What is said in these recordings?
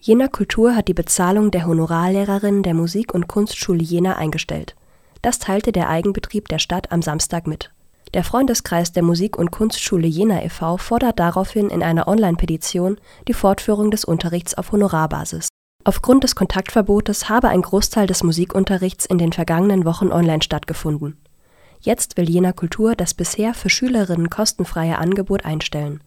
Jena Kultur hat die Bezahlung der Honorarlehrerinnen der Musik und Kunstschule Jena eingestellt. Das teilte der Eigenbetrieb der Stadt am Samstag mit. Der Freundeskreis der Musik und Kunstschule Jena e. V. fordert daraufhin in einer Onlinepetition die Fortführung des Unterrichts auf Honorarbasis. Aufgrund des Kontaktverbotes habe ein Großteil des Musikunterrichts in den vergangenen Wochen online stattgefunden. Jetzt will Jena Kultur das bisher für Schülerinnen kostenfreie Angebot einstellen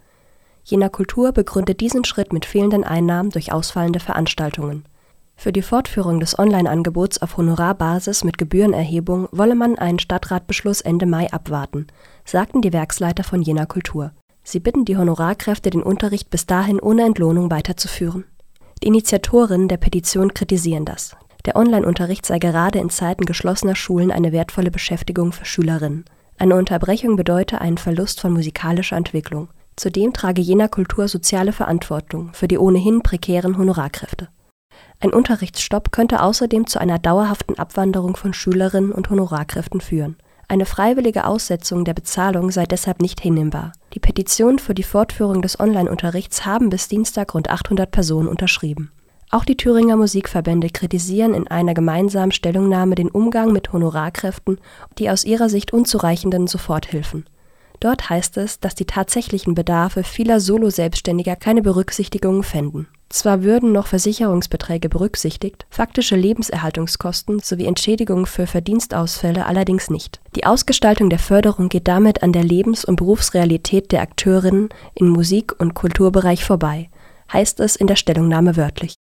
Jena Kultur begründet diesen Schritt mit fehlenden Einnahmen durch ausfallende Veranstaltungen. Für die Fortführung des Online-Angebots auf Honorarbasis mit Gebührenerhebung wolle man einen Stadtratbeschluss Ende Mai abwarten, sagten die Werksleiter von Jena Kultur. Sie bitten die Honorarkräfte, den Unterricht bis dahin ohne Entlohnung weiterzuführen. Die Initiatorinnen der Petition kritisieren das. Der Online-Unterricht sei gerade in Zeiten geschlossener Schulen eine wertvolle Beschäftigung für Schülerinnen. Eine Unterbrechung bedeute einen Verlust von musikalischer Entwicklung. Zudem trage Jena Kultur soziale Verantwortung für die ohnehin prekären Honorarkräfte. Ein Unterrichtsstopp könnte außerdem zu einer dauerhaften Abwanderung von Schülerinnen und Honorarkräften führen. Eine freiwillige Aussetzung der Bezahlung sei deshalb nicht hinnehmbar. Die Petition für die Fortführung des Online-Unterrichts haben bis Dienstag rund 800 Personen unterschrieben. Auch die Thüringer Musikverbände kritisieren in einer gemeinsamen Stellungnahme den Umgang mit Honorarkräften die aus ihrer Sicht unzureichenden Soforthilfen. Dort heißt es, dass die tatsächlichen Bedarfe vieler Solo-Selbstständiger keine Berücksichtigung fänden. Zwar würden noch Versicherungsbeträge berücksichtigt, faktische Lebenserhaltungskosten sowie Entschädigungen für Verdienstausfälle allerdings nicht. Die Ausgestaltung der Förderung geht damit an der Lebens und Berufsrealität der Akteurinnen im Musik und Kulturbereich vorbei, heißt es in der Stellungnahme wörtlich